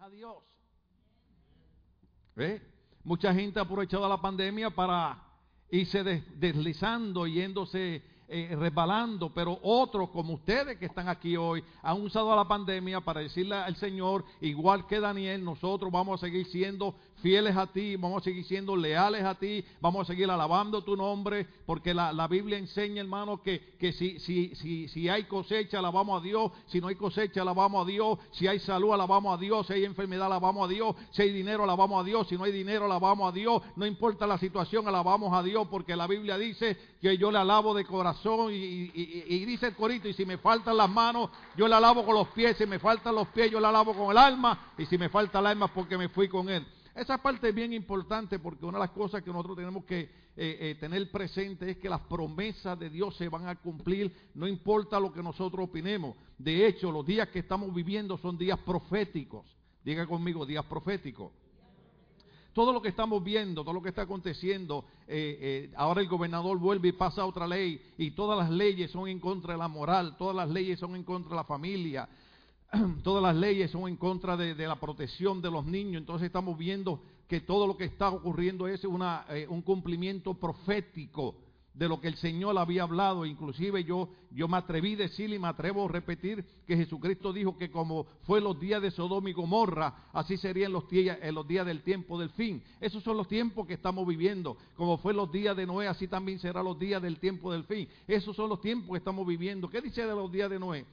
a Dios. ¿Eh? Mucha gente ha aprovechado la pandemia para irse deslizando, yéndose eh, resbalando, pero otros como ustedes que están aquí hoy han usado la pandemia para decirle al Señor, igual que Daniel, nosotros vamos a seguir siendo fieles a ti, vamos a seguir siendo leales a ti, vamos a seguir alabando tu nombre, porque la, Biblia enseña, hermano, que, que si, si, si, si hay cosecha, alabamos a Dios, si no hay cosecha, alabamos a Dios, si hay salud, alabamos a Dios, si hay enfermedad, alabamos a Dios, si hay dinero, alabamos a Dios, si no hay dinero, alabamos a Dios, no importa la situación, alabamos a Dios, porque la Biblia dice que yo le alabo de corazón y, y dice el corito, y si me faltan las manos, yo le alabo con los pies, si me faltan los pies, yo le alabo con el alma, y si me falta el alma porque me fui con él. Esa parte es bien importante porque una de las cosas que nosotros tenemos que eh, eh, tener presente es que las promesas de Dios se van a cumplir, no importa lo que nosotros opinemos. De hecho, los días que estamos viviendo son días proféticos. Diga conmigo, días proféticos. Todo lo que estamos viendo, todo lo que está aconteciendo, eh, ahora el gobernador vuelve y pasa otra ley y todas las leyes son en contra de la moral, todas las leyes son en contra de la familia, todas las leyes son en contra de, la protección de los niños. Entonces estamos viendo que todo lo que está ocurriendo es eh, un cumplimiento profético de lo que el Señor había hablado. Inclusive yo, yo me atreví a decir y me atrevo a repetir que Jesucristo dijo que como fue los días de Sodoma y Gomorra, así serían los días, los días del tiempo del fin. Esos son los tiempos que estamos viviendo. Como fue los días de Noé, así también serán los días del tiempo del fin. Esos son los tiempos que estamos viviendo. ¿Qué dice de los días de Noé?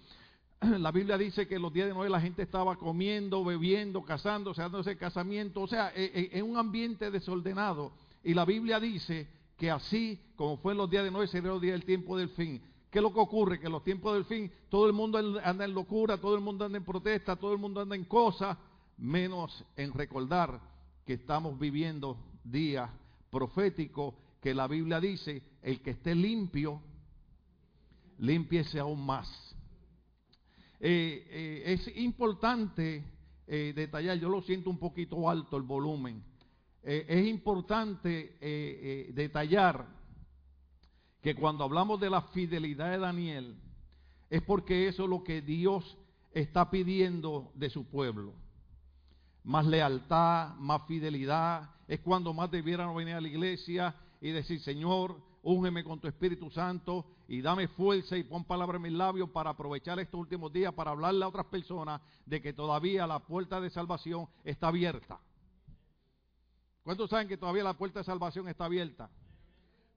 la Biblia dice que los días de Noé la gente estaba comiendo, bebiendo, casándose, dándose casamiento, o sea, e, e, en un ambiente desordenado. Y la Biblia dice que así como fue en los días de Noé, sería los días del tiempo del fin. ¿Qué es lo que ocurre? Que en los tiempos del fin todo el mundo anda en locura, todo el mundo anda en protesta, todo el mundo anda en cosas, menos en recordar que estamos viviendo días proféticos que la Biblia dice, el que esté limpio, límpiese aún más. Eh, eh, es importante eh, detallar, yo lo siento un poquito alto el volumen, es importante detallar que cuando hablamos de la fidelidad de Daniel, es porque eso es lo que Dios está pidiendo de su pueblo. Más lealtad, más fidelidad, es cuando más debieran venir a la iglesia y decir, Señor, úngeme con tu Espíritu Santo y dame fuerza y pon palabra en mis labios para aprovechar estos últimos días para hablarle a otras personas de que todavía la puerta de salvación está abierta. ¿Cuántos saben que todavía la puerta de salvación está abierta?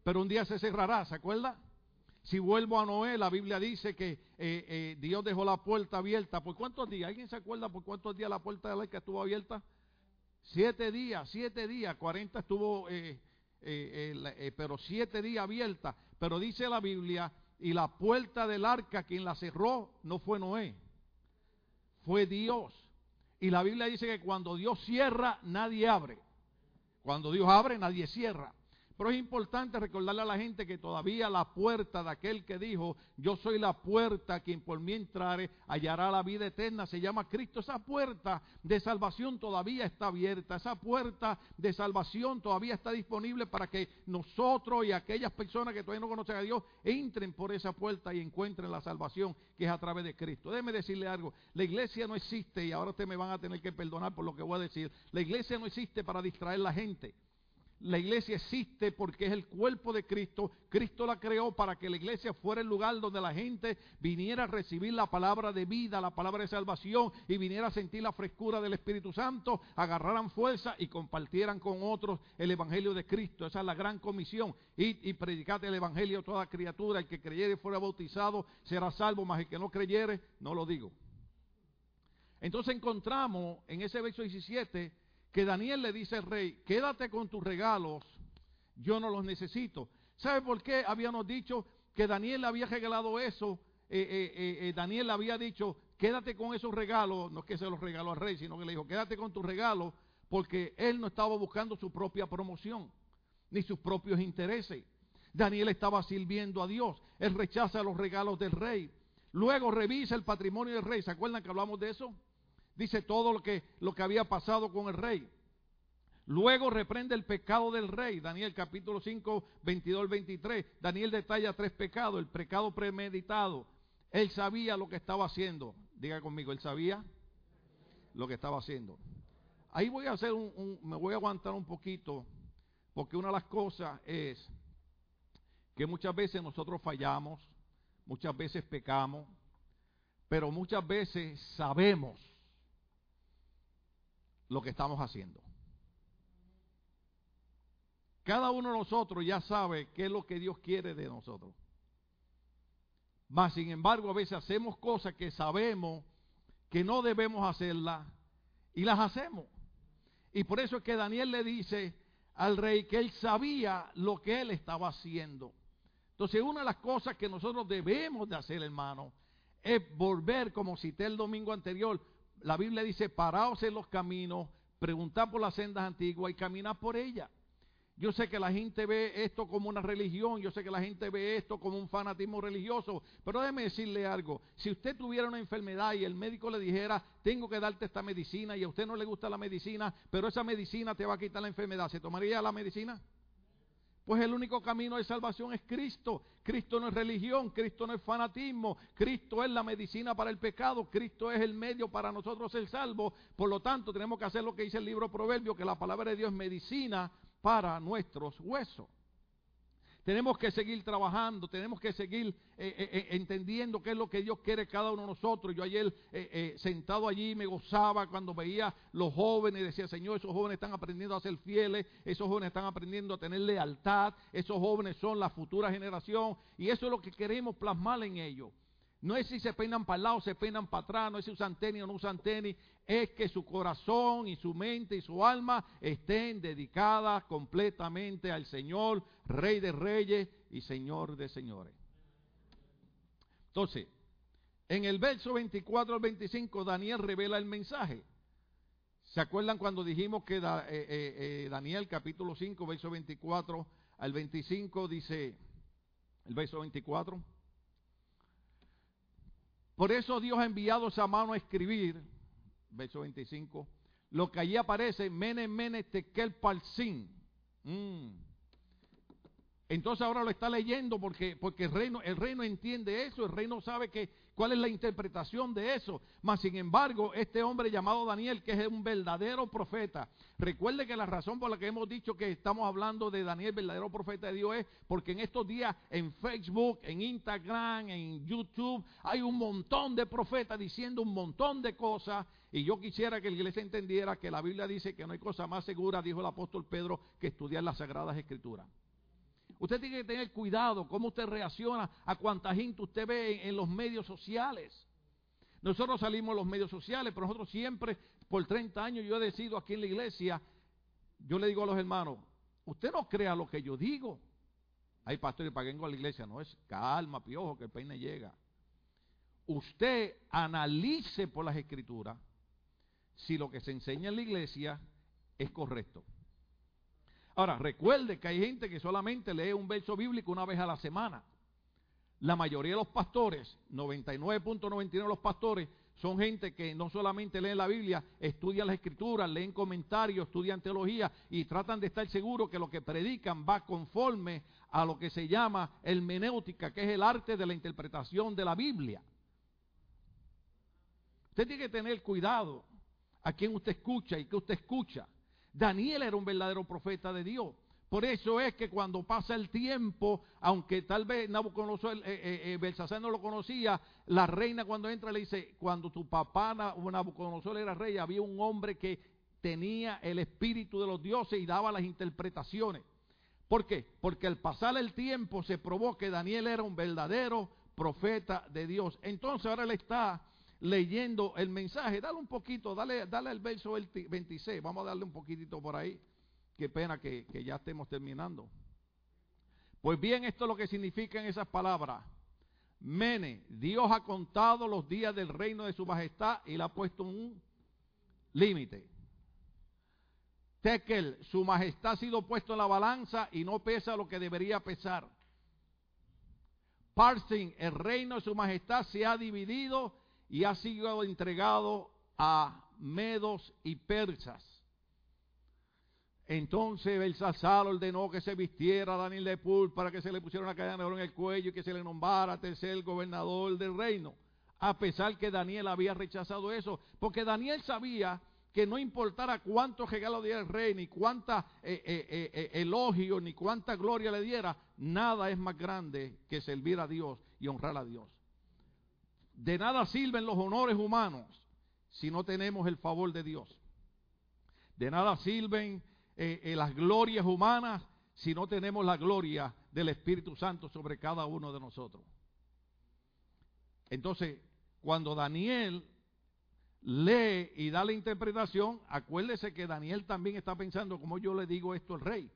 Pero un día se cerrará, ¿se acuerda? Si vuelvo a Noé, la Biblia dice que eh, eh, Dios dejó la puerta abierta. ¿Por cuántos días? ¿Alguien se acuerda por cuántos días la puerta de la arca estuvo abierta? Siete días, siete días, cuarenta estuvo eh, eh, eh, eh, pero siete días abierta. Pero dice la Biblia, y la puerta del arca, quien la cerró, no fue Noé, fue Dios. Y la Biblia dice que cuando Dios cierra, nadie abre. Cuando Dios abre, nadie cierra. Pero es importante recordarle a la gente que todavía la puerta de aquel que dijo, yo soy la puerta, quien por mí entrare hallará la vida eterna, se llama Cristo. Esa puerta de salvación todavía está abierta, esa puerta de salvación todavía está disponible para que nosotros y aquellas personas que todavía no conocen a Dios entren por esa puerta y encuentren la salvación que es a través de Cristo. Déjeme decirle algo, la iglesia no existe, y ahora ustedes me van a tener que perdonar por lo que voy a decir, la iglesia no existe para distraer a la gente. La iglesia existe porque es el cuerpo de Cristo. Cristo la creó para que la iglesia fuera el lugar donde la gente viniera a recibir la palabra de vida, la palabra de salvación y viniera a sentir la frescura del Espíritu Santo, agarraran fuerza y compartieran con otros el Evangelio de Cristo. Esa es la gran comisión. Y, y predicad el Evangelio a toda criatura. El que creyere y fuera bautizado será salvo, mas el que no creyere, no lo digo. Entonces encontramos en ese verso 17 que Daniel le dice al rey, quédate con tus regalos, yo no los necesito. ¿Sabe por qué habíamos dicho que Daniel le había regalado eso? Eh, eh, eh, Daniel le había dicho, quédate con esos regalos, no es que se los regaló al rey, sino que le dijo, quédate con tus regalos, porque él no estaba buscando su propia promoción, ni sus propios intereses. Daniel estaba sirviendo a Dios, él rechaza los regalos del rey. Luego revisa el patrimonio del rey, ¿se acuerdan que hablamos de eso? Dice todo lo que, lo que había pasado con el rey. Luego reprende el pecado del rey, Daniel capítulo 5, 22 al 23. Daniel detalla tres pecados, el pecado premeditado. Él sabía lo que estaba haciendo. Diga conmigo, él sabía lo que estaba haciendo. Ahí voy a hacer un, me voy a aguantar un poquito, porque una de las cosas es que muchas veces nosotros fallamos, muchas veces pecamos, pero muchas veces sabemos lo que estamos haciendo. Cada uno de nosotros ya sabe qué es lo que Dios quiere de nosotros. Mas, sin embargo, a veces hacemos cosas que sabemos que no debemos hacerlas y las hacemos. Y por eso es que Daniel le dice al rey que él sabía lo que él estaba haciendo. Entonces, una de las cosas que nosotros debemos de hacer, hermano, es volver, como cité el domingo anterior, la Biblia dice, paraos en los caminos, preguntar por las sendas antiguas y caminar por ellas. Yo sé que la gente ve esto como una religión, yo sé que la gente ve esto como un fanatismo religioso, pero déjeme decirle algo, si usted tuviera una enfermedad y el médico le dijera, tengo que darte esta medicina y a usted no le gusta la medicina, pero esa medicina te va a quitar la enfermedad, ¿se tomaría la medicina? Pues el único camino de salvación es Cristo. Cristo no es religión, Cristo no es fanatismo, Cristo es la medicina para el pecado, Cristo es el medio para nosotros ser salvos. Por lo tanto, tenemos que hacer lo que dice el libro Proverbio, que la palabra de Dios es medicina para nuestros huesos. Tenemos que seguir trabajando, tenemos que seguir eh, eh, eh, entendiendo qué es lo que Dios quiere cada uno de nosotros. Yo ayer sentado allí me gozaba cuando veía los jóvenes, decía, Señor, esos jóvenes están aprendiendo a ser fieles, esos jóvenes están aprendiendo a tener lealtad, esos jóvenes son la futura generación y eso es lo que queremos plasmar en ellos. No es si se peinan para el lado, se peinan para atrás, no es si usan tenis o no usan tenis, es que su corazón y su mente y su alma estén dedicadas completamente al Señor, Rey de Reyes y Señor de Señores. Entonces, en el verso 24 al 25, Daniel revela el mensaje. ¿Se acuerdan cuando dijimos que eh, eh, eh, Daniel capítulo 5, verso 24 al 25 dice, el verso 24? Por eso Dios ha enviado esa mano a escribir, verso 25, lo que allí aparece, mene, mene, tekel, palsin. Mm. Entonces ahora lo está leyendo porque, porque el, reino, el reino entiende eso, el reino sabe que, cuál es la interpretación de eso. Mas sin embargo, este hombre llamado Daniel, que es un verdadero profeta, recuerde que la razón por la que hemos dicho que estamos hablando de Daniel, verdadero profeta de Dios, es porque en estos días en Facebook, en Instagram, en YouTube, hay un montón de profetas diciendo un montón de cosas. Y yo quisiera que la iglesia entendiera que la Biblia dice que no hay cosa más segura, dijo el apóstol Pedro, que estudiar las sagradas escrituras. Usted tiene que tener cuidado cómo usted reacciona a cuánta gente usted ve en, los medios sociales. Nosotros salimos a los medios sociales, pero nosotros siempre, por 30 años, yo he decidido aquí en la iglesia, yo le digo a los hermanos, usted no crea lo que yo digo. Hay pastores para que vengo a la iglesia, no es calma, piojo, que el peine llega. Usted analice por las escrituras si lo que se enseña en la iglesia es correcto. Ahora, recuerde que hay gente que solamente lee un verso bíblico una vez a la semana. La mayoría de los pastores, 99.99 de los pastores, son gente que no solamente leen la Biblia, estudian las escrituras, leen comentarios, estudian teología y tratan de estar seguros que lo que predican va conforme a lo que se llama el menéutica, que es el arte de la interpretación de la Biblia. Usted tiene que tener cuidado a quien usted escucha y que usted escucha. Daniel era un verdadero profeta de Dios. Por eso es que cuando pasa el tiempo, aunque tal vez Nabucodonosor, eh, eh, eh no lo conocía, la reina cuando entra le dice, cuando tu papá Nabucodonosor era rey, había un hombre que tenía el espíritu de los dioses y daba las interpretaciones. ¿Por qué? Porque al pasar el tiempo se probó que Daniel era un verdadero profeta de Dios. Entonces ahora le está leyendo el mensaje. Dale un poquito, dale, dale el verso 26. Vamos a darle un poquitito por ahí. Qué pena que, ya estemos terminando. Pues bien, esto es lo que significan esas palabras. Mene, Dios ha contado los días del reino de su majestad y le ha puesto un límite. Tekel, su majestad ha sido puesto en la balanza y no pesa lo que debería pesar. Parsin, el reino de su majestad se ha dividido y ha sido entregado a medos y persas. Entonces Belsasar ordenó que se vistiera a Daniel de para que se le pusiera una cadena de oro en el cuello y que se le nombrara tercer gobernador del reino. a pesar que Daniel había rechazado eso, porque Daniel sabía que no importara cuánto regalo diera el rey, ni cuánta eh, eh, eh, elogio, ni cuánta gloria le diera, nada es más grande que servir a Dios y honrar a Dios. De nada sirven los honores humanos si no tenemos el favor de Dios. De nada sirven las glorias humanas si no tenemos la gloria del Espíritu Santo sobre cada uno de nosotros. Entonces, cuando Daniel lee y da la interpretación, acuérdese que Daniel también está pensando como yo le digo esto al rey.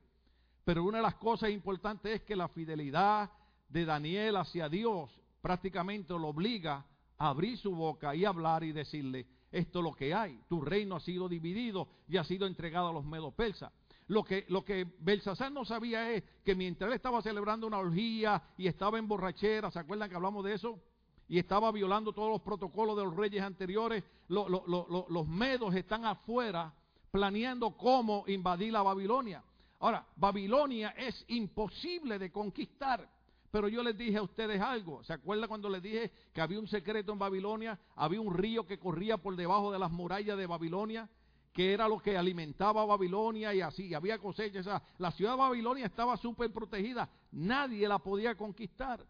Pero una de las cosas importantes es que la fidelidad de Daniel hacia Dios prácticamente lo obliga abrir su boca y hablar y decirle, esto es lo que hay, tu reino ha sido dividido y ha sido entregado a los medos persas. Lo que, lo que Belsasar no sabía es que mientras él estaba celebrando una orgía y estaba en borrachera, ¿se acuerdan que hablamos de eso? y estaba violando todos los protocolos de los reyes anteriores, los medos están afuera planeando cómo invadir la Babilonia. Ahora, Babilonia es imposible de conquistar. Pero yo les dije a ustedes algo. ¿Se acuerdan cuando les dije que había un secreto en Babilonia? Había un río que corría por debajo de las murallas de Babilonia, que era lo que alimentaba a Babilonia y así. Había cosechas. la ciudad de Babilonia estaba súper protegida. Nadie la podía conquistar.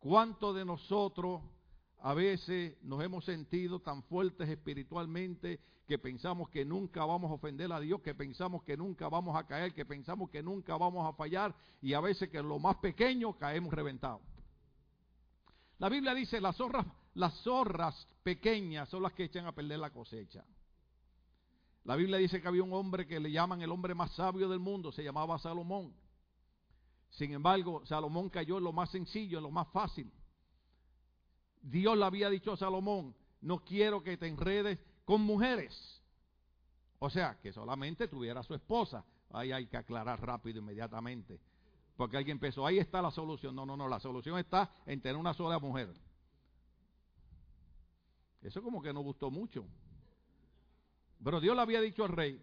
¿Cuántos de nosotros a veces nos hemos sentido tan fuertes espiritualmente que pensamos que nunca vamos a ofender a Dios, que pensamos que nunca vamos a caer, que pensamos que nunca vamos a fallar y a veces que en lo más pequeño caemos reventados? La Biblia dice, las zorras, las zorras pequeñas son las que echan a perder la cosecha. La Biblia dice que había un hombre que le llaman el hombre más sabio del mundo, se llamaba Salomón. Sin embargo, Salomón cayó en lo más sencillo, en lo más fácil. Dios le había dicho a Salomón, no quiero que te enredes con mujeres. O sea, que solamente tuviera su esposa. Ahí hay que aclarar rápido, inmediatamente. Porque alguien empezó, ahí está la solución. No, no, no, la solución está en tener una sola mujer. Eso como que no gustó mucho. Pero Dios le había dicho al rey,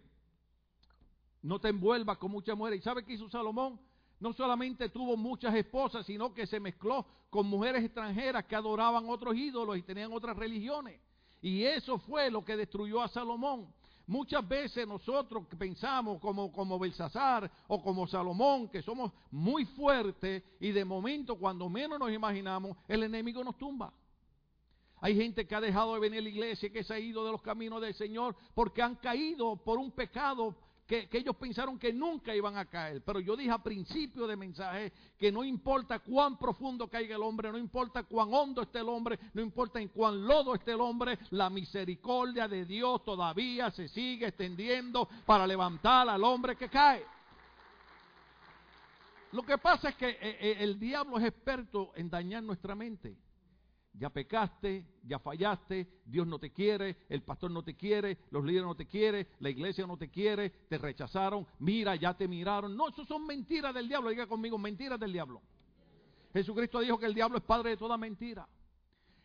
no te envuelvas con muchas mujeres. ¿Y sabe qué hizo Salomón? No solamente tuvo muchas esposas, sino que se mezcló con mujeres extranjeras que adoraban otros ídolos y tenían otras religiones. Y eso fue lo que destruyó a Salomón. Muchas veces nosotros pensamos como, como Belsasar o como Salomón, que somos muy fuertes y de momento cuando menos nos imaginamos, el enemigo nos tumba. Hay gente que ha dejado de venir a la iglesia, que se ha ido de los caminos del Señor porque han caído por un pecado que, ellos pensaron que nunca iban a caer. Pero yo dije a principio de mensaje que no importa cuán profundo caiga el hombre, no importa cuán hondo esté el hombre, no importa en cuán lodo esté el hombre, la misericordia de Dios todavía se sigue extendiendo para levantar al hombre que cae. Lo que pasa es que eh, eh, el diablo es experto en dañar nuestra mente. Ya pecaste, ya fallaste, Dios no te quiere, el pastor no te quiere, los líderes no te quieren, la iglesia no te quiere, te rechazaron, mira, ya te miraron. No, eso son mentiras del diablo, diga conmigo, mentiras del diablo. Jesucristo dijo que el diablo es padre de toda mentira.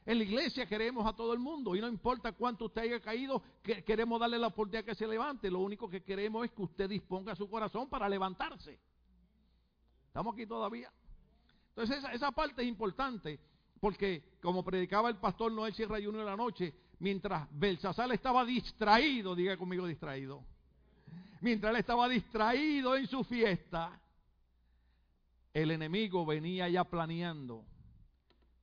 En la iglesia queremos a todo el mundo y no importa cuánto usted haya caído, queremos darle la oportunidad que se levante. Lo único que queremos es que usted disponga su corazón para levantarse. ¿Estamos aquí todavía? Entonces esa, esa parte es importante porque, como predicaba el pastor Noel Sierra Junior en la noche, mientras Belsasar estaba distraído, diga conmigo distraído, mientras él estaba distraído en su fiesta, el enemigo venía ya planeando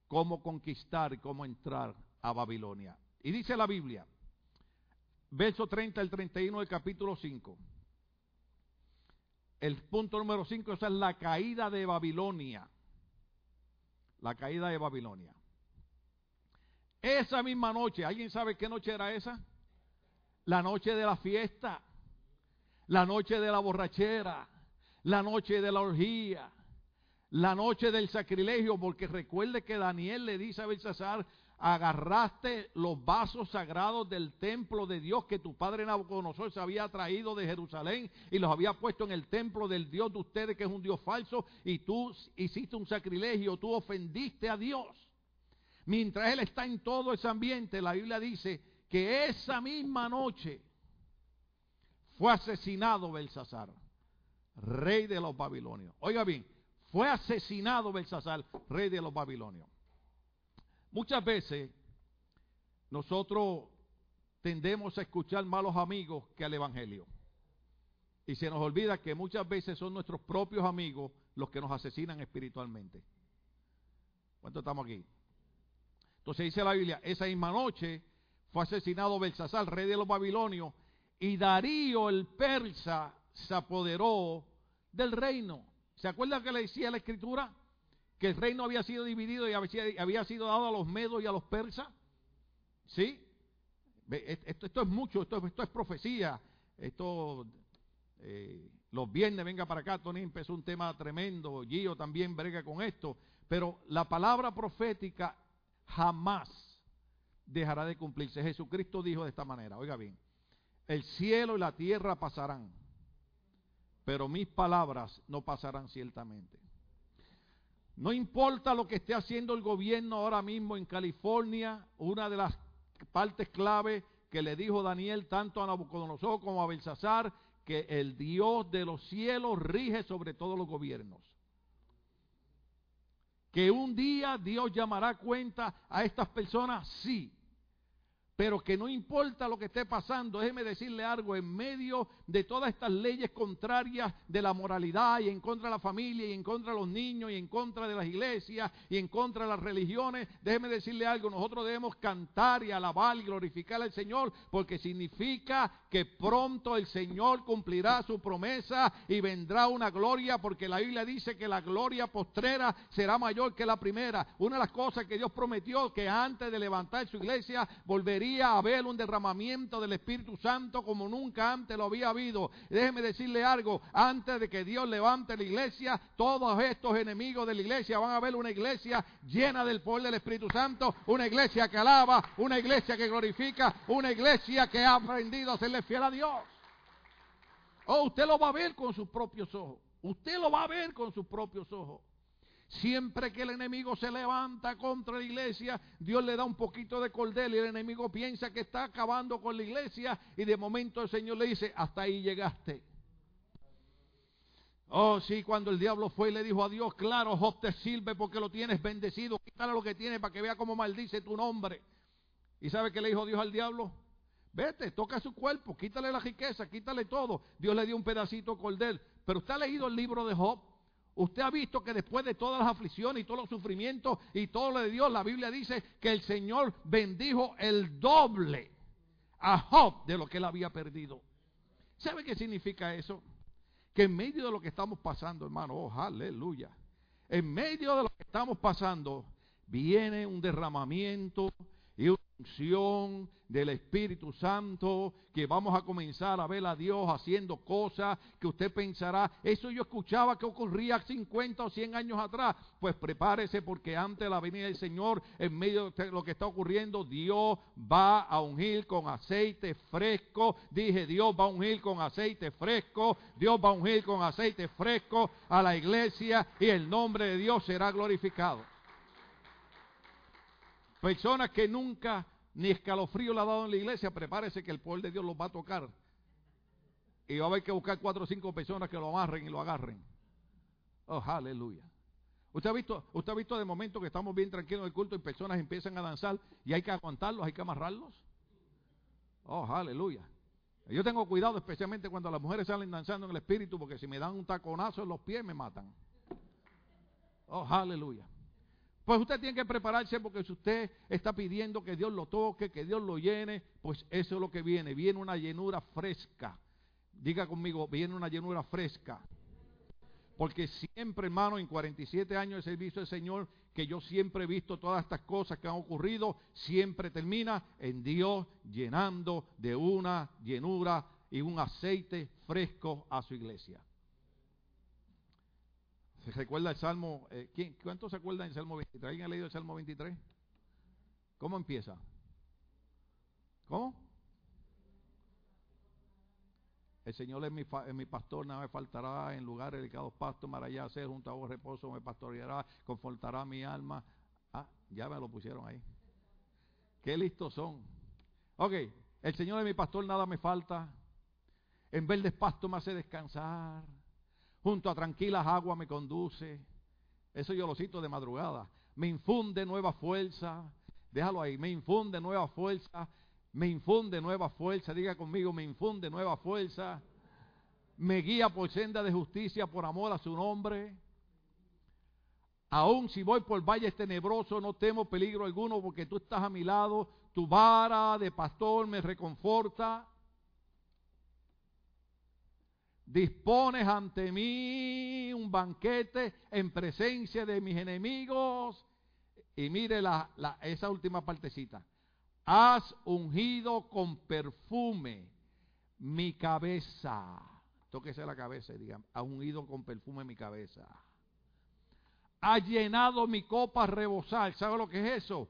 cómo conquistar, cómo entrar a Babilonia. Y dice la Biblia, verso 30 al 31 del capítulo 5. El punto número 5 es la caída de Babilonia la caída de Babilonia. Esa misma noche, ¿alguien sabe qué noche era esa? La noche de la fiesta, la noche de la borrachera, la noche de la orgía, la noche del sacrilegio, porque recuerde que Daniel le dice a Belsasar, agarraste los vasos sagrados del templo de Dios que tu padre Nabucodonosor se había traído de Jerusalén y los había puesto en el templo del Dios de ustedes que es un Dios falso y tú hiciste un sacrilegio, tú ofendiste a Dios. Mientras él está en todo ese ambiente, la Biblia dice que esa misma noche fue asesinado Belsasar, rey de los babilonios. Oiga bien, fue asesinado Belsasar, rey de los babilonios. Muchas veces nosotros tendemos a escuchar malos amigos que al Evangelio. Y se nos olvida que muchas veces son nuestros propios amigos los que nos asesinan espiritualmente. ¿Cuánto estamos aquí? Entonces dice la Biblia, esa misma noche fue asesinado Belsasar, rey de los babilonios, y Darío el persa se apoderó del reino. ¿Se acuerda que le decía la escritura? Que el reino había sido dividido y había sido dado a los medos y a los persas. ¿Sí? Esto, es mucho, esto, esto es profecía. Esto, eh, los viernes, venga para acá, Tony empezó un tema tremendo, Gio también brega con esto. Pero la palabra profética jamás dejará de cumplirse. Jesucristo dijo de esta manera, oiga bien, el cielo y la tierra pasarán, pero mis palabras no pasarán ciertamente. No importa lo que esté haciendo el gobierno ahora mismo en California, una de las partes clave que le dijo Daniel tanto a Nabucodonosor como a Belsasar, que el Dios de los cielos rige sobre todos los gobiernos. Que un día Dios llamará cuenta a estas personas, sí, pero que no importa lo que esté pasando, déjeme decirle algo, en medio de todas estas leyes contrarias de la moralidad y en contra de la familia y en contra de los niños y en contra de las iglesias y en contra de las religiones, déjeme decirle algo, nosotros debemos cantar y alabar y glorificar al Señor porque significa que pronto el Señor cumplirá su promesa y vendrá una gloria porque la Biblia dice que la gloria postrera será mayor que la primera. Una de las cosas que Dios prometió que antes de levantar su iglesia volvería a haber un derramamiento del Espíritu Santo como nunca antes lo había habido. Déjeme decirle algo, antes de que Dios levante la iglesia, todos estos enemigos de la iglesia van a ver una iglesia llena del poder del Espíritu Santo, una iglesia que alaba, una iglesia que glorifica, una iglesia que ha aprendido a serle fiel a Dios. Oh, usted lo va a ver con sus propios ojos. Usted lo va a ver con sus propios ojos. Siempre que el enemigo se levanta contra la iglesia, Dios le da un poquito de cordel y el enemigo piensa que está acabando con la iglesia y de momento el Señor le dice, hasta ahí llegaste. Oh, sí, cuando el diablo fue y le dijo a Dios, claro, Job te sirve porque lo tienes bendecido, quítale lo que tiene para que vea cómo maldice tu nombre. ¿Y sabe qué le dijo Dios al diablo? Vete, toca su cuerpo, quítale la riqueza, quítale todo. Dios le dio un pedacito de cordel. Pero usted ha leído el libro de Job. Usted ha visto que después de todas las aflicciones y todos los sufrimientos y todo lo de Dios, la Biblia dice que el Señor bendijo el doble a Job de lo que él había perdido. ¿Sabe qué significa eso? Que en medio de lo que estamos pasando, hermano, oh, aleluya. En medio de lo que estamos pasando, viene un derramamiento y una unción del Espíritu Santo, que vamos a comenzar a ver a Dios haciendo cosas que usted pensará, eso yo escuchaba que ocurría 50 o 100 años atrás. Pues prepárese porque antes de la venida del Señor, en medio de lo que está ocurriendo, Dios va a ungir con aceite fresco. Dije, Dios va a ungir con aceite fresco, Dios va a ungir con aceite fresco a la iglesia y el nombre de Dios será glorificado. Personas que nunca ni escalofrío le ha dado en la iglesia, prepárese que el poder de Dios los va a tocar. Y va a haber que buscar cuatro o cinco personas que lo amarren y lo agarren. Oh, aleluya. Usted ha visto, usted ha visto de momento que estamos bien tranquilos en el culto y personas empiezan a danzar y hay que aguantarlos, hay que amarrarlos. Oh, aleluya. Yo tengo cuidado especialmente cuando las mujeres salen danzando en el espíritu porque si me dan un taconazo en los pies me matan. Oh, aleluya. Pues usted tiene que prepararse porque si usted está pidiendo que Dios lo toque, que Dios lo llene, pues eso es lo que viene. Viene una llenura fresca. Diga conmigo, viene una llenura fresca. Porque siempre, hermano, en 47 años de servicio del Señor, que yo siempre he visto todas estas cosas que han ocurrido, siempre termina en Dios llenando de una llenura y un aceite fresco a su iglesia. ¿Se recuerda el Salmo? Eh, ¿quién, ¿Cuántos se acuerdan del Salmo 23? ¿Alguien ha leído el Salmo 23? ¿Cómo empieza? ¿Cómo? El Señor es mi, mi, pastor, nada me faltará, en lugares dedicados pastos hará hacer, junto a vos reposo me pastoreará, confortará mi alma. Ah, ya me lo pusieron ahí. Qué listos son. Ok, el Señor es mi pastor, nada me falta. En verdes pastos me hace descansar junto a tranquilas aguas me conduce. Eso yo lo cito de madrugada. Me infunde nueva fuerza. Déjalo ahí. Me infunde nueva fuerza. Me infunde nueva fuerza. Diga conmigo, me infunde nueva fuerza. Me guía por senda de justicia por amor a su nombre. Aún si voy por valles tenebrosos, no temo peligro alguno porque tú estás a mi lado. Tu vara de pastor me reconforta. Dispones ante mí un banquete en presencia de mis enemigos. Y mire la, esa última partecita. Has ungido con perfume mi cabeza. Tóquese la cabeza y diga, has ungido con perfume mi cabeza. Ha llenado mi copa a rebosar. ¿Sabe lo que es eso?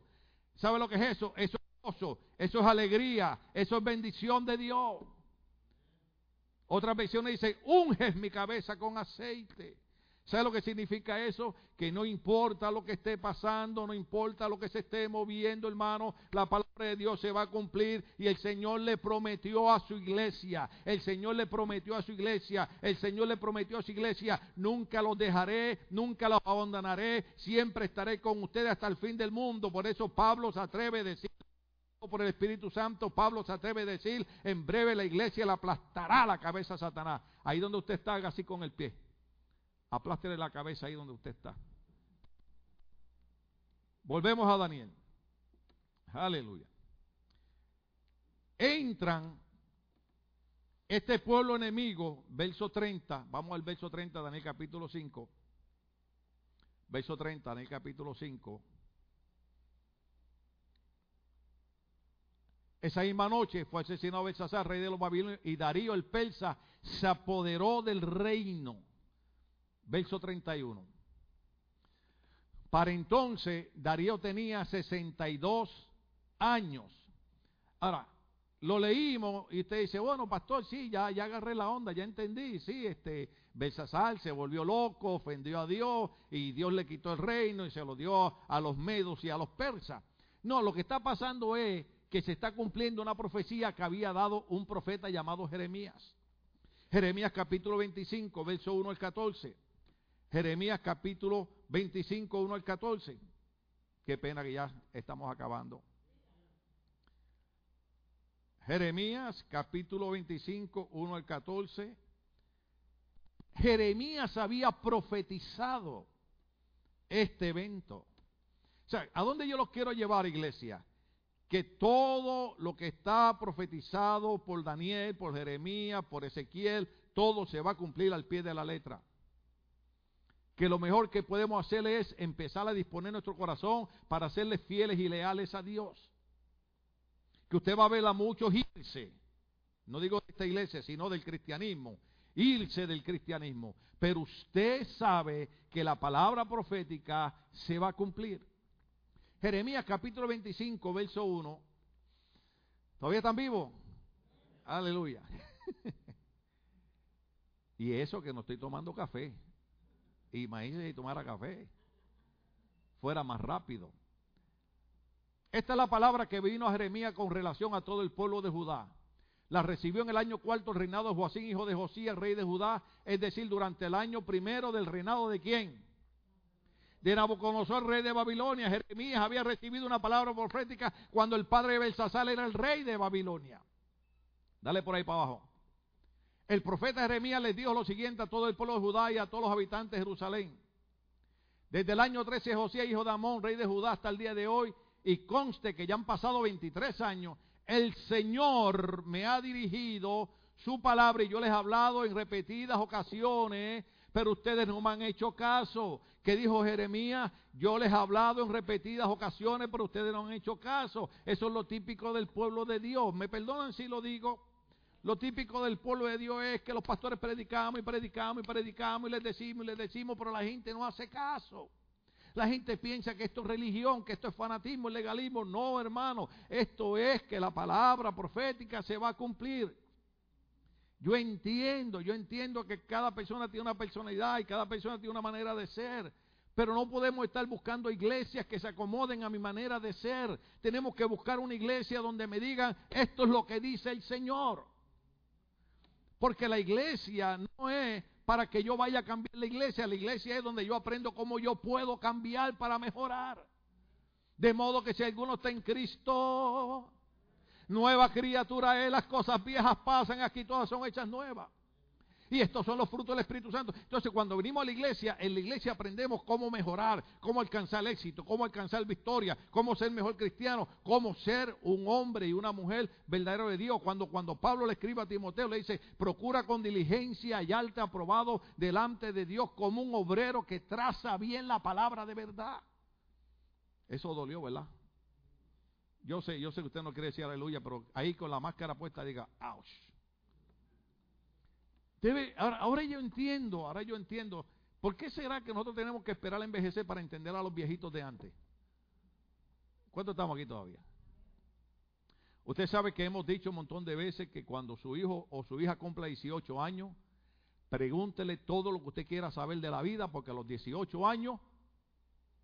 ¿Sabe lo que es eso? Eso es gozo, eso es alegría, eso es bendición de Dios. Otras versiones dicen, unges mi cabeza con aceite. ¿Sabe lo que significa eso? Que no importa lo que esté pasando, no importa lo que se esté moviendo, hermano, la palabra de Dios se va a cumplir y el Señor le prometió a su iglesia, el Señor le prometió a su iglesia, el Señor le prometió a su iglesia, nunca los dejaré, nunca los abandonaré, siempre estaré con ustedes hasta el fin del mundo. Por eso Pablo se atreve a decir por el Espíritu Santo, Pablo se atreve a decir, en breve la iglesia le aplastará la cabeza a Satanás. Ahí donde usted está, haga así con el pie. Aplástele la cabeza ahí donde usted está. Volvemos a Daniel. Aleluya. Entran este pueblo enemigo, verso 30, vamos al verso 30, Daniel capítulo 5. Verso 30, Daniel capítulo 5. Esa misma noche fue asesinado Belsasar, rey de los babilonios, y Darío el persa se apoderó del reino. Verso 31. Para entonces Darío tenía 62 años. Ahora, lo leímos y usted dice, bueno, pastor, sí, ya, ya agarré la onda, ya entendí, sí, este, Belsasar se volvió loco, ofendió a Dios y Dios le quitó el reino y se lo dio a los medos y a los persas. No, lo que está pasando es que se está cumpliendo una profecía que había dado un profeta llamado Jeremías. Jeremías capítulo 25, verso 1 al 14. Jeremías capítulo 25, 1 al 14. Qué pena que ya estamos acabando. Jeremías capítulo 25, 1 al 14. Jeremías había profetizado este evento. O sea, ¿a dónde yo los quiero llevar, iglesia? Que todo lo que está profetizado por Daniel, por Jeremías, por Ezequiel, todo se va a cumplir al pie de la letra. Que lo mejor que podemos hacer es empezar a disponer nuestro corazón para serle fieles y leales a Dios. Que usted va a ver a muchos irse, no digo de esta iglesia, sino del cristianismo, irse del cristianismo. Pero usted sabe que la palabra profética se va a cumplir. Jeremías capítulo 25, verso 1. ¿Todavía están vivos? Aleluya. y eso que no estoy tomando café. Imagínense si tomara café. Fuera más rápido. Esta es la palabra que vino a Jeremías con relación a todo el pueblo de Judá. La recibió en el año cuarto reinado de Joacín, hijo de Josías, rey de Judá, es decir, durante el año primero del reinado de quién? De Nabucodonosor, rey de Babilonia. Jeremías había recibido una palabra profética cuando el padre de Belsasar era el rey de Babilonia. Dale por ahí para abajo. El profeta Jeremías les dijo lo siguiente a todo el pueblo de Judá y a todos los habitantes de Jerusalén. Desde el año 13 José, hijo de Amón, rey de Judá, hasta el día de hoy, y conste que ya han pasado 23 años, el Señor me ha dirigido su palabra y yo les he hablado en repetidas ocasiones pero ustedes no me han hecho caso. ¿Qué dijo Jeremías? Yo les he hablado en repetidas ocasiones, pero ustedes no han hecho caso. Eso es lo típico del pueblo de Dios. ¿Me perdonan si lo digo? Lo típico del pueblo de Dios es que los pastores predicamos y predicamos y predicamos y les decimos y les decimos, pero la gente no hace caso. La gente piensa que esto es religión, que esto es fanatismo, legalismo. No, hermano, esto es que la palabra profética se va a cumplir. Yo entiendo, yo entiendo que cada persona tiene una personalidad y cada persona tiene una manera de ser. Pero no podemos estar buscando iglesias que se acomoden a mi manera de ser. Tenemos que buscar una iglesia donde me digan, esto es lo que dice el Señor. Porque la iglesia no es para que yo vaya a cambiar la iglesia. La iglesia es donde yo aprendo cómo yo puedo cambiar para mejorar. De modo que si alguno está en Cristo, nueva criatura es, las cosas viejas pasan, aquí todas son hechas nuevas. Y estos son los frutos del Espíritu Santo. Entonces, cuando venimos a la iglesia, en la iglesia aprendemos cómo mejorar, cómo alcanzar éxito, cómo alcanzar victoria, cómo ser mejor cristiano, cómo ser un hombre y una mujer verdadero de Dios. Cuando, cuando Pablo le escribe a Timoteo, le dice, procura con diligencia y arte aprobado delante de Dios como un obrero que traza bien la palabra de verdad. Eso dolió, ¿verdad? Yo sé, yo sé que usted no quiere decir aleluya, pero ahí con la máscara puesta diga, ouch. Ahora, yo entiendo, ahora yo entiendo. ¿Por qué será que nosotros tenemos que esperar a envejecer para entender a los viejitos de antes? ¿Cuántos estamos aquí todavía? Usted sabe que hemos dicho un montón de veces que cuando su hijo o su hija cumpla 18 años, pregúntele todo lo que usted quiera saber de la vida, porque a los 18 años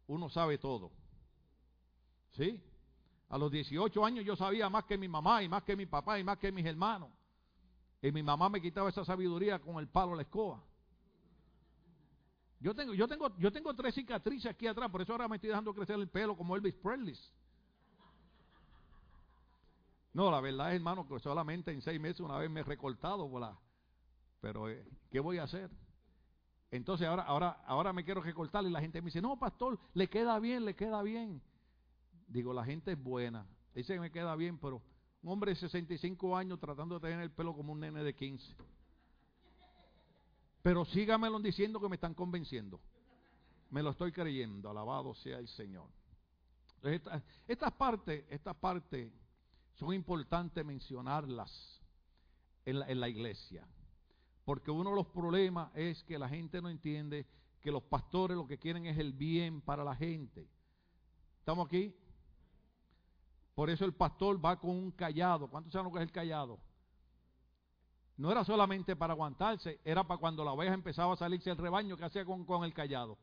uno sabe todo. ¿Sí? A los 18 años yo sabía más que mi mamá y más que mi papá y más que mis hermanos. Y mi mamá me quitaba esa sabiduría con el palo de la escoba. Yo tengo, yo tengo, yo tengo tres cicatrices aquí atrás, por eso ahora me estoy dejando crecer el pelo como Elvis Presley. No, la verdad es, hermano, que solamente en seis meses una vez me he recortado, pero eh, ¿qué voy a hacer? Entonces ahora, ahora, ahora me quiero recortar y la gente me dice, no, pastor, le queda bien, le queda bien. Digo, la gente es buena. Dice que me queda bien, pero un hombre de 65 años tratando de tener el pelo como un nene de 15. Pero sígamelo diciendo que me están convenciendo. Me lo estoy creyendo. Alabado sea el Señor. estas partes, estas partes son importantes mencionarlas en la, en la iglesia. Porque uno de los problemas es que la gente no entiende que los pastores lo que quieren es el bien para la gente. ¿Estamos aquí? Por eso el pastor va con un callado. ¿Cuántos saben lo que es el callado? No era solamente para aguantarse, era para cuando la oveja empezaba a salirse del rebaño, que hacía con, con el callado?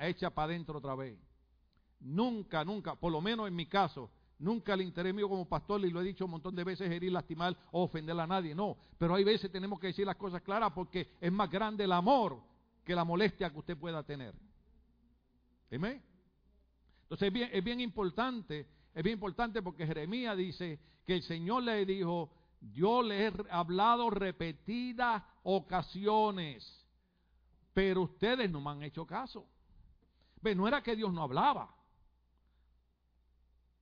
Echa para adentro otra vez. Nunca, nunca, por lo menos en mi caso, nunca el interés mío como pastor, y lo he dicho un montón de veces, herir, lastimar o ofender a nadie. No, pero hay veces tenemos que decir las cosas claras porque es más grande el amor que la molestia que usted pueda tener. ¿Amén? Entonces es bien, importante, es bien importante porque Jeremías dice que el Señor le dijo, yo le he hablado repetidas ocasiones, pero ustedes no me han hecho caso. Ve, no era que Dios no hablaba.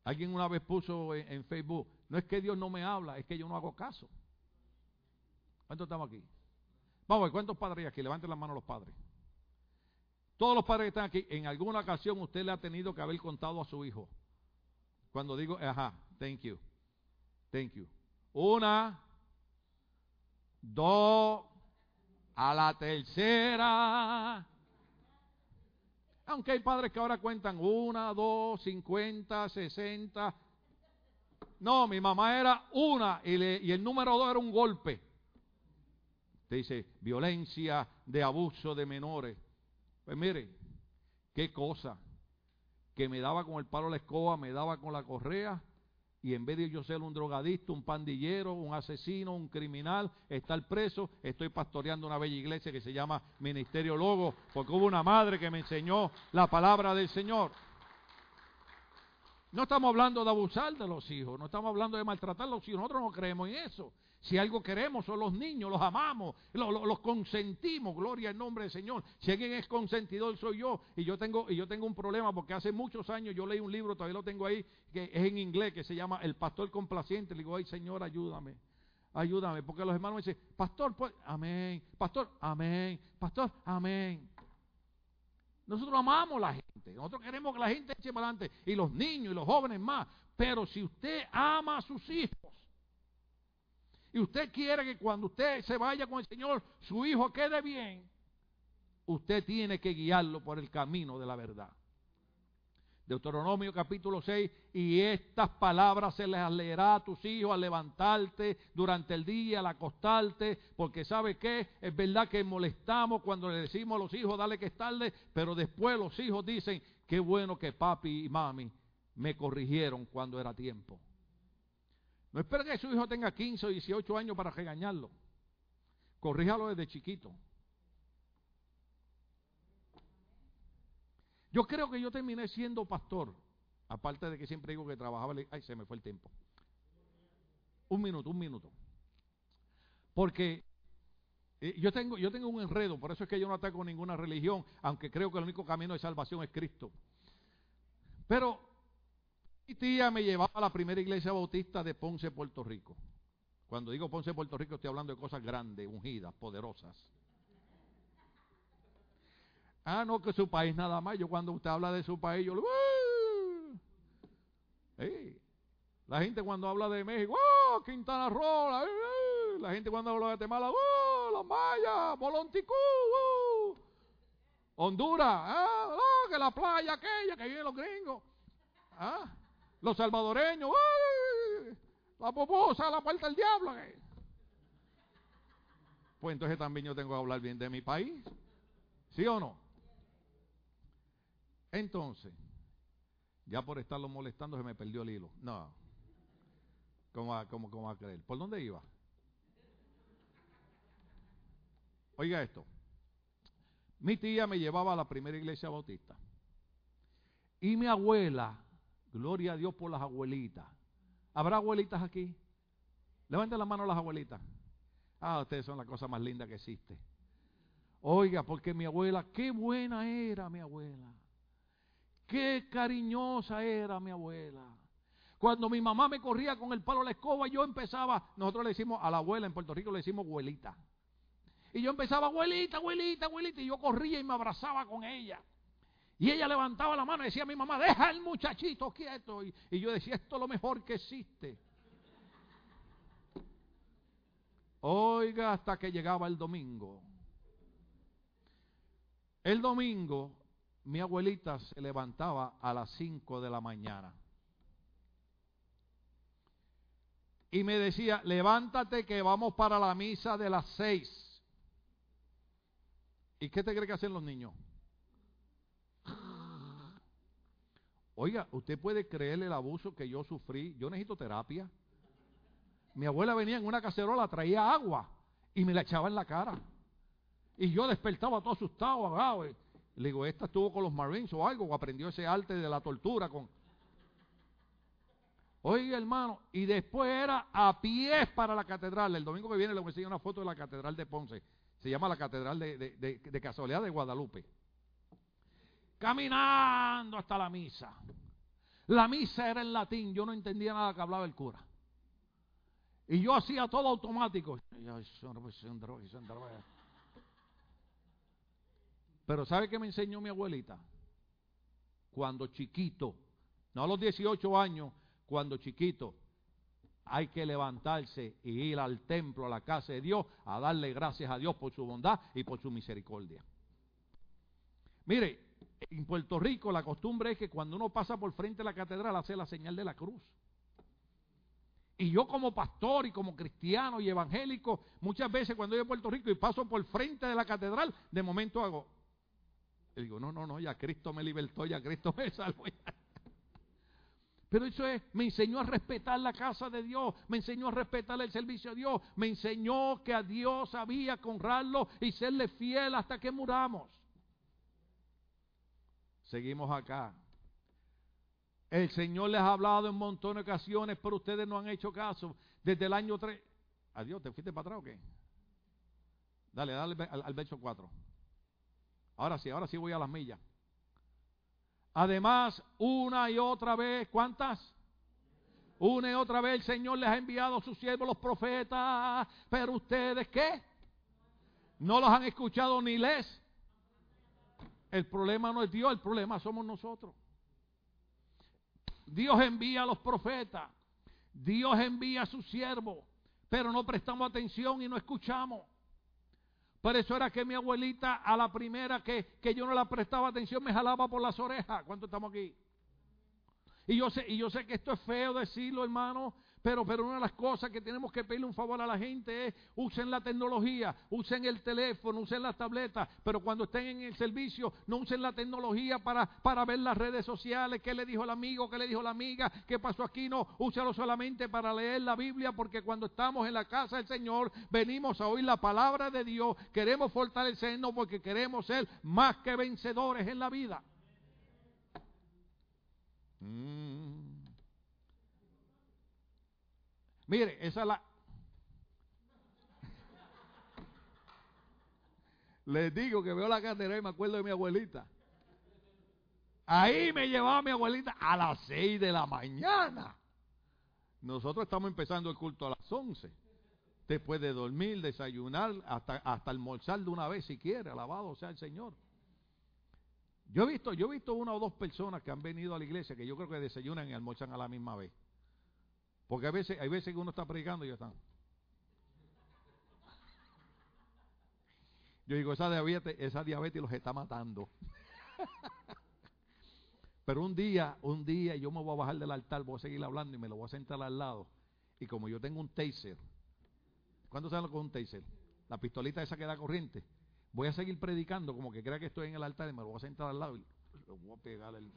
Alguien una vez puso en, Facebook, no es que Dios no me habla, es que yo no hago caso. ¿Cuántos estamos aquí? Vamos a ver, ¿cuántos padres hay aquí? Levanten la mano los padres. Todos los padres que están aquí, en alguna ocasión usted le ha tenido que haber contado a su hijo. Cuando digo, ajá, thank you, thank you. Una, dos, a la tercera. Aunque hay padres que ahora cuentan una, dos, cincuenta, sesenta. No, mi mamá era una y, y el número dos era un golpe. Te dice violencia de abuso de menores. Pues mire, qué cosa, que me daba con el palo la escoba, me daba con la correa, y en vez de yo ser un drogadicto, un pandillero, un asesino, un criminal, estar preso, estoy pastoreando una bella iglesia que se llama Ministerio Logo, porque hubo una madre que me enseñó la palabra del Señor. No estamos hablando de abusar de los hijos, no estamos hablando de maltratar a los hijos, nosotros no creemos en eso. Si algo queremos son los niños, los amamos, los, consentimos, gloria al nombre del Señor. Si alguien es consentidor soy yo y yo tengo y yo tengo un problema porque hace muchos años yo leí un libro, todavía lo tengo ahí, que es en inglés, que se llama El pastor complaciente. Le digo, ay Señor, ayúdame. Ayúdame, porque los hermanos me dicen, pastor, pues, amén, pastor, amén, pastor, amén. Nosotros amamos a la gente, nosotros queremos que la gente eche para adelante, y los niños y los jóvenes más. Pero si usted ama a sus hijos, y usted quiere que cuando usted se vaya con el Señor, su hijo quede bien, usted tiene que guiarlo por el camino de la verdad. Deuteronomio capítulo 6, y estas palabras se les leerá a tus hijos al levantarte durante el día, al acostarte, porque sabe que es verdad que molestamos cuando le decimos a los hijos, dale que es tarde, pero después los hijos dicen, qué bueno que papi y mami me corrigieron cuando era tiempo. No espere que su hijo tenga 15 o 18 años para regañarlo. Corríjalo desde chiquito. Yo creo que yo terminé siendo pastor, aparte de que siempre digo que trabajaba, ay, se me fue el tiempo. Un minuto, un minuto. Porque eh, yo tengo, yo tengo un enredo, por eso es que yo no ataco ninguna religión, aunque creo que el único camino de salvación es Cristo. Pero mi tía me llevaba a la primera iglesia bautista de Ponce, Puerto Rico. Cuando digo Ponce, Puerto Rico, estoy hablando de cosas grandes, ungidas, poderosas. Ah, no, que su país nada más. Yo cuando usted habla de su país, yo lo... La gente cuando habla de México, ¡oh! Quintana Roo, la gente cuando habla de Guatemala, ¡oh! Los mayas, Molonticú, ¡oh! Honduras, ¡ah! ¡oh! Que la playa aquella que vienen los gringos, ¿ah? Los salvadoreños, ¡oh! La poposa, la puerta del diablo. Pues entonces también yo tengo que hablar bien de mi país, ¿sí o no? Entonces, ya por estarlo molestando se me perdió el hilo. No. ¿Cómo va, cómo, a creer? ¿Por dónde iba? Oiga esto. Mi tía me llevaba a la primera iglesia bautista. Y mi abuela, gloria a Dios por las abuelitas. ¿Habrá abuelitas aquí? Levanten la mano a las abuelitas. Ah, ustedes son la cosa más linda que existe. Oiga, porque mi abuela, qué buena era mi abuela. Qué cariñosa era mi abuela. Cuando mi mamá me corría con el palo a la escoba, yo empezaba, nosotros le decimos a la abuela en Puerto Rico, le decimos abuelita. Y yo empezaba, abuelita, abuelita, abuelita, y yo corría y me abrazaba con ella. Y ella levantaba la mano y decía a mi mamá, deja el muchachito quieto. Y, yo decía, esto es lo mejor que existe. Oiga, hasta que llegaba el domingo. El domingo, mi abuelita se levantaba a las 5 de la mañana. y me decía, levántate que vamos para la misa de las seis. ¿Y qué te cree que hacen los niños? Oiga, usted puede creer el abuso que yo sufrí. Yo necesito terapia. Mi abuela venía en una cacerola, traía agua y me la echaba en la cara. Y yo despertaba todo asustado, Le digo, esta estuvo con los Marines o algo, o aprendió ese arte de la tortura con, Oiga, hermano, y después era a pies para la catedral. El domingo que viene le voy a enseñar una foto de la catedral de Ponce. Se llama la catedral de, de, de, casualidad de Guadalupe. Caminando hasta la misa. La misa era en latín, yo no entendía nada que hablaba el cura. Y yo hacía todo automático. Pero ¿sabe qué me enseñó mi abuelita? Cuando chiquito, no a los 18 años, cuando chiquito, hay que levantarse y ir al templo, a la casa de Dios, a darle gracias a Dios por su bondad y por su misericordia. Mire, en Puerto Rico la costumbre es que cuando uno pasa por frente de la catedral hace la señal de la cruz. Y yo como pastor y como cristiano y evangélico, muchas veces cuando voy a Puerto Rico y paso por frente de la catedral, de momento hago, y digo, no, no, no, ya Cristo me libertó, ya Cristo me salvó. Pero eso es, me enseñó a respetar la casa de Dios, me enseñó a respetar el servicio de Dios, me enseñó que a Dios había que honrarlo y serle fiel hasta que muramos. Seguimos acá. El Señor les ha hablado en un montón de ocasiones, pero ustedes no han hecho caso. Desde el año 3. Adiós, ¿te fuiste para atrás o qué? Dale, dale al, verso 4. Ahora sí, ahora sí voy a las millas. Además, una y otra vez, ¿cuántas? Una y otra vez el Señor les ha enviado a sus siervos los profetas, pero ustedes ¿qué? No los han escuchado ni les. El problema no es Dios, el problema somos nosotros. Dios envía a los profetas, Dios envía a sus siervos, pero no prestamos atención y no escuchamos. Por eso era que mi abuelita a la primera que, que yo no la prestaba atención me jalaba por las orejas. ¿Cuánto estamos aquí? Y yo sé, y yo sé que esto es feo decirlo, hermano, pero, pero una de las cosas que tenemos que pedirle un favor a la gente es usen la tecnología, usen el teléfono, usen las tabletas, pero cuando estén en el servicio, no usen la tecnología para, para ver las redes sociales, qué le dijo el amigo, qué le dijo la amiga, qué pasó aquí, no, úsalo solamente para leer la Biblia, porque cuando estamos en la casa del Señor, venimos a oír la palabra de Dios, queremos fortalecernos porque queremos ser más que vencedores en la vida. Mm. Mire, esa es la... Les digo que veo la cartera y me acuerdo de mi abuelita. Ahí me llevaba mi abuelita a las 6 de la mañana. Nosotros estamos empezando el culto a las 11. Después de dormir, desayunar, hasta, hasta almorzar de una vez si quiere. Alabado sea el Señor. Yo he visto, yo he visto una o dos personas que han venido a la iglesia que yo creo que desayunan y almorzan a la misma vez. Porque a veces, hay veces que uno está predicando y ya están. Yo digo, esa diabetes, esa diabetes los está matando. Pero un día, un día yo me voy a bajar del altar, voy a seguir hablando y me lo voy a sentar al lado. Y como yo tengo un taser, ¿cuándo saben lo que un taser? La pistolita esa que da corriente. Voy a seguir predicando como que crea que estoy en el altar y me lo voy a sentar al lado y le voy a pegar el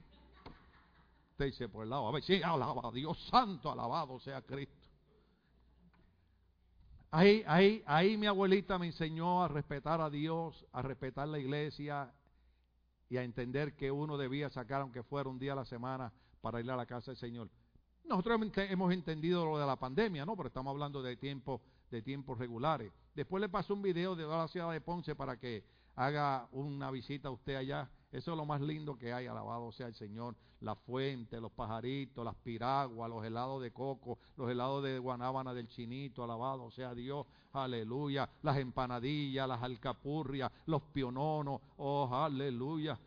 taser por el lado. A ver, sí, alaba Dios santo, alabado sea Cristo. Ahí, ahí, ahí mi abuelita me enseñó a respetar a Dios, a respetar la iglesia y a entender que uno debía sacar, aunque fuera un día a la semana, para ir a la casa del Señor. Nosotros hemos entendido lo de la pandemia, ¿no? Pero estamos hablando de tiempos de tiempos regulares. Después le paso un video de la ciudad de Ponce para que haga una visita a usted allá. Eso es lo más lindo que hay, alabado sea el Señor. La fuente, los pajaritos, las piraguas, los helados de coco, los helados de guanábana del chinito, alabado sea Dios, aleluya. Las empanadillas, las alcapurrias, los piononos, oh, aleluya.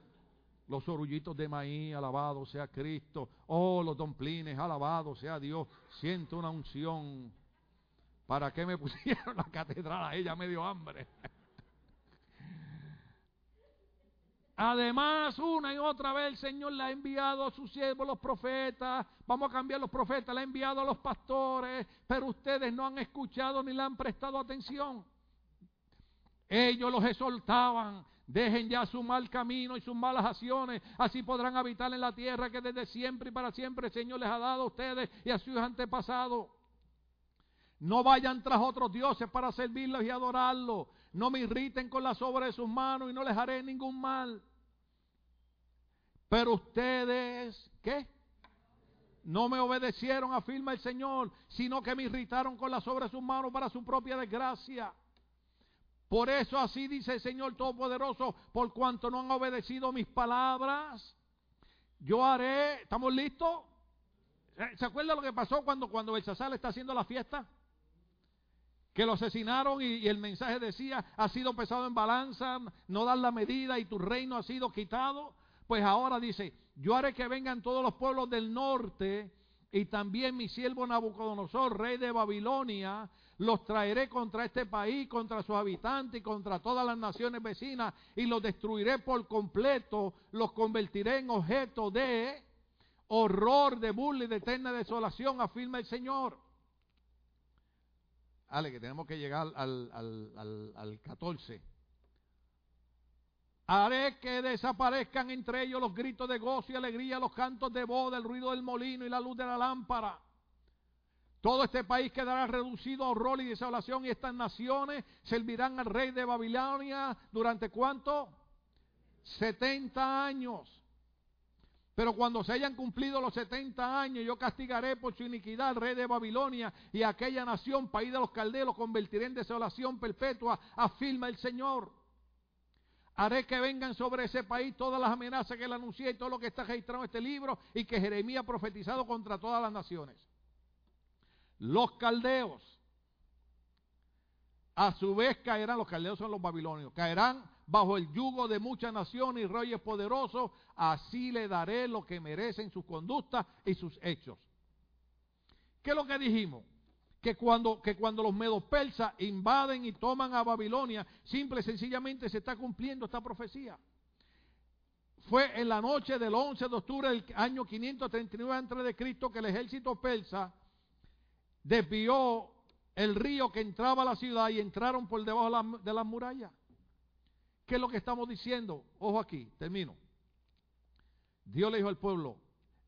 Los orullitos de maíz, alabado sea Cristo. Oh, los domplines, alabado sea Dios. Siento una unción. ¿Para qué me pusieron la catedral? A ella me dio hambre. Además, una y otra vez el Señor le ha enviado a sus siervos los profetas. Vamos a cambiar los profetas, le ha enviado a los pastores, pero ustedes no han escuchado ni le han prestado atención. Ellos los exhortaban, dejen ya su mal camino y sus malas acciones, así podrán habitar en la tierra que desde siempre y para siempre el Señor les ha dado a ustedes y a sus antepasados. No vayan tras otros dioses para servirlos y adorarlos. No me irriten con las obras de sus manos y no les haré ningún mal. Pero ustedes, ¿qué? No me obedecieron, afirma el Señor, sino que me irritaron con las obras de sus manos para su propia desgracia. Por eso así dice el Señor Todopoderoso, por cuanto no han obedecido mis palabras, yo haré, ¿estamos listos? ¿Se acuerda lo que pasó cuando, cuando Belsasar está haciendo la fiesta? que lo asesinaron y, el mensaje decía, ha sido pesado en balanza, no dan la medida y tu reino ha sido quitado. Pues ahora dice, yo haré que vengan todos los pueblos del norte y también mi siervo Nabucodonosor, rey de Babilonia, los traeré contra este país, contra sus habitantes y contra todas las naciones vecinas y los destruiré por completo, los convertiré en objeto de horror, de burla y de eterna desolación, afirma el Señor. Ale, que tenemos que llegar al, al, al, 14. Haré que desaparezcan entre ellos los gritos de gozo y alegría, los cantos de boda, el ruido del molino y la luz de la lámpara. Todo este país quedará reducido a horror y desolación y estas naciones servirán al rey de Babilonia durante cuánto? 70 años. Pero cuando se hayan cumplido los 70 años, yo castigaré por su iniquidad al rey de Babilonia y aquella nación, país de los caldeos, convertiré en desolación perpetua, afirma el Señor. Haré que vengan sobre ese país todas las amenazas que le anuncié y todo lo que está registrado en este libro y que Jeremías ha profetizado contra todas las naciones. Los caldeos, a su vez caerán, los caldeos son los babilonios, caerán bajo el yugo de muchas naciones y reyes poderosos, así le daré lo que merecen sus conductas y sus hechos. ¿Qué es lo que dijimos? Que cuando, que cuando los medos persas invaden y toman a Babilonia, simple y sencillamente se está cumpliendo esta profecía. Fue en la noche del 11 de octubre del año 539 a.C. que el ejército persa desvió el río que entraba a la ciudad y entraron por debajo de las murallas. ¿Qué es lo que estamos diciendo? Ojo aquí, termino. Dios le dijo al pueblo,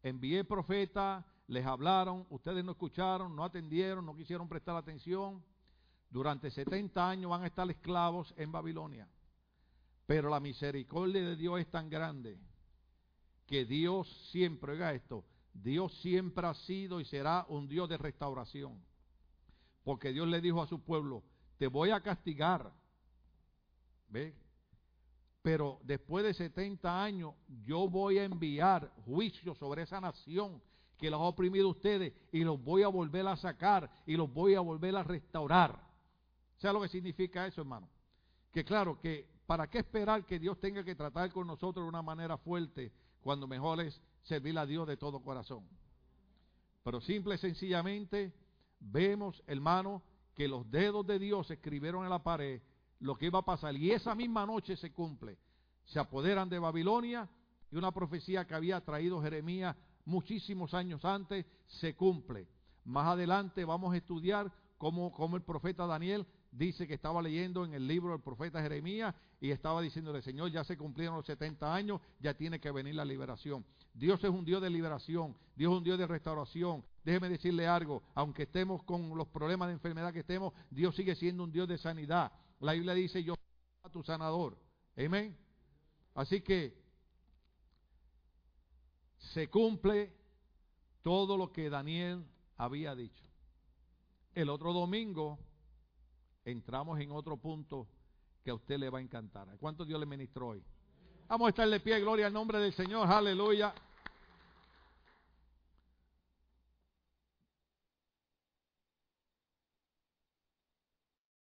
envié profetas, les hablaron, ustedes no escucharon, no atendieron, no quisieron prestar atención. Durante 70 años van a estar esclavos en Babilonia. Pero la misericordia de Dios es tan grande que Dios siempre, oiga esto, Dios siempre ha sido y será un Dios de restauración. Porque Dios le dijo a su pueblo, te voy a castigar. ¿Ve? Pero después de 70 años yo voy a enviar juicio sobre esa nación que los ha oprimido ustedes y los voy a volver a sacar y los voy a volver a restaurar. ¿Sabe lo que significa eso, hermano? Que claro, que para qué esperar que Dios tenga que tratar con nosotros de una manera fuerte cuando mejor es servir a Dios de todo corazón. Pero simple y sencillamente vemos, hermano, que los dedos de Dios escribieron en la pared lo que iba a pasar. Y esa misma noche se cumple. Se apoderan de Babilonia y una profecía que había traído Jeremías muchísimos años antes se cumple. Más adelante vamos a estudiar cómo, el profeta Daniel dice que estaba leyendo en el libro del profeta Jeremías y estaba diciéndole, Señor, ya se cumplieron los 70 años, ya tiene que venir la liberación. Dios es un Dios de liberación, Dios es un Dios de restauración. Déjeme decirle algo, aunque estemos con los problemas de enfermedad que estemos, Dios sigue siendo un Dios de sanidad. La Biblia dice, yo soy tu sanador. Amén. Así que se cumple todo lo que Daniel había dicho. El otro domingo entramos en otro punto que a usted le va a encantar. ¿Cuánto Dios le ministró hoy? Vamos a estar de pie, gloria al nombre del Señor, aleluya.